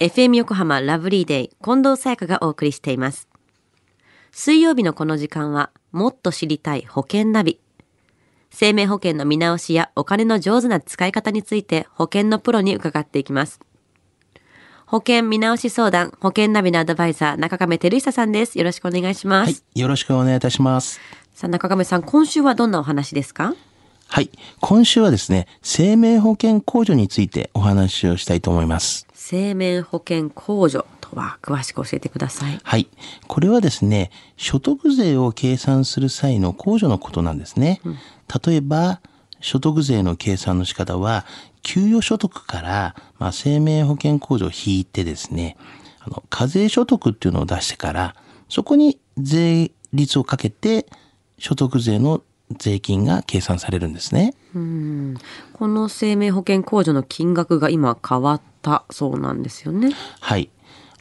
FM 横浜ラブリーデイ近藤沙耶香がお送りしています。水曜日のこの時間はもっと知りたい保険ナビ。生命保険の見直しやお金の上手な使い方について保険のプロに伺っていきます。保険見直し相談、保険ナビのアドバイザー、中亀照久さんです。よろしくお願いします。はい、よろしくお願いいたします。さあ、中亀さん、今週はどんなお話ですか？はい、今週はですね、生命保険控除についてお話をしたいと思います。生命保険控除とは詳しく教えてください。はい、これはですね、所得税を計算する際の控除のことなんですね。例えば、所得税の計算の仕方は、給与所得から、まあ、生命保険控除を引いてですね、あの課税所得っていうのを出してから、そこに税率をかけて、所得税の税金が計算されるんですね。うんこの生命保険控除の金額が今変わったそうなんですよね。はい。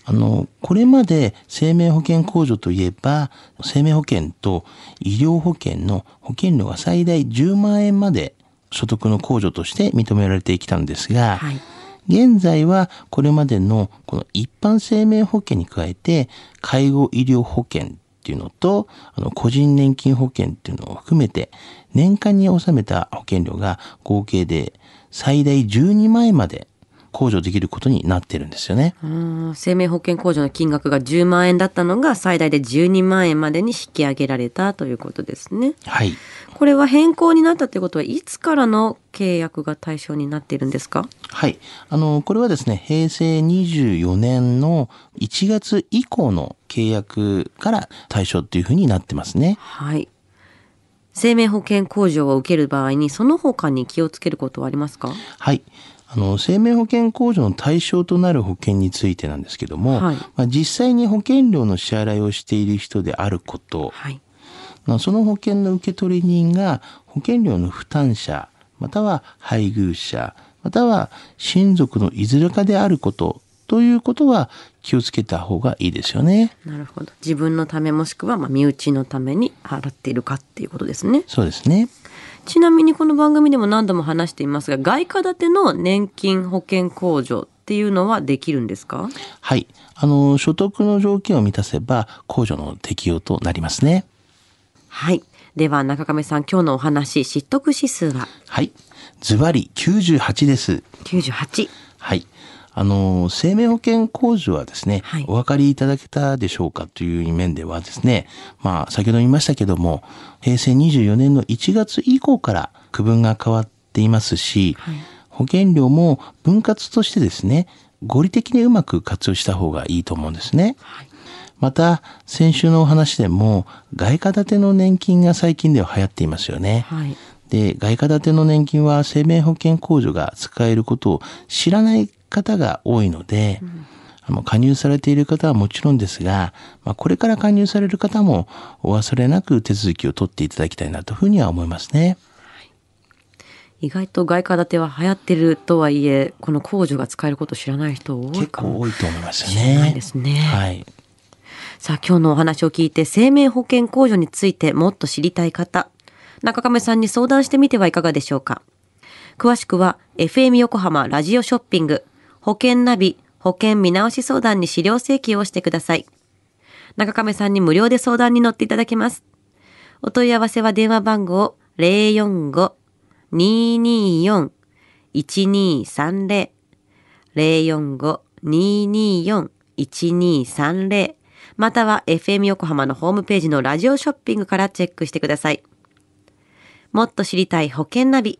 あの、これまで生命保険控除といえば、生命保険と医療保険の保険料が最大10万円まで所得の控除として認められてきたんですが、はい。現在はこれまでのこの一般生命保険に加えて、介護医療保険っていうのと、あの個人年金保険っていうのを含めて、年間に納めた保険料が合計で最大12万円まで控除できることになってるんですよね。うん生命保険控除の金額が10万円だったのが最大で12万円までに引き上げられたということですね。はい。これは変更になったということはいつからの契約が対象になっているんですか？はい。あの、これはですね、平成24年の1月以降の契約から対象っていうふうになってますね。はい。生命保険控除を受ける場合にその他に気をつけることはありますか？はい。あの、生命保険控除の対象となる保険についてなんですけども、はいまあ、実際に保険料の支払いをしている人であること、はい。まあその保険の受取人が保険料の負担者、または配偶者、または親族のいずれかであることということは気をつけた方がいいですよね。なるほど。自分のためもしくはまあ身内のために払っているかっていうことですね。そうですね。ちなみにこの番組でも何度も話していますが、外貨建ての年金保険控除っていうのはできるんですか？はい。あの、所得の条件を満たせば控除の適用となりますね。はい。では中亀さん、今日のお話、知得指数は？はい。ズバリ98です。98。はい。あの、生命保険控除はですね、はいお分かりいただけたでしょうかという面ではですね、まあ、先ほど言いましたけども、平成24年の1月以降から区分が変わっていますし、はい保険料も分割としてですね、合理的にうまく活用した方がいいと思うんですね。はい。また、先週のお話でも、外貨建ての年金が最近では流行っていますよね。はい。で、外貨建ての年金は生命保険控除が使えることを知らない方が多いので、あの加入されている方はもちろんですが、まあ、これから加入される方もお忘れなく手続きを取っていただきたいなというふうには思いますね。意外と外貨建ては流行ってるとはいえ、この控除が使えることを知らない人多い結かも構多いと思いますよしれないね。ですね。はい。さあ今日のお話を聞いて生命保険控除についてもっと知りたい方、中亀さんに相談してみてはいかがでしょうか。詳しくは FM 横浜ラジオショッピング保険ナビ保険見直し相談に資料請求をしてください。中亀さんに無料で相談に乗っていただけます。お問い合わせは電話番号045-224-1230 045-224-1230または FM 横浜のホームページのラジオショッピングからチェックしてください。もっと知りたい保険ナビ。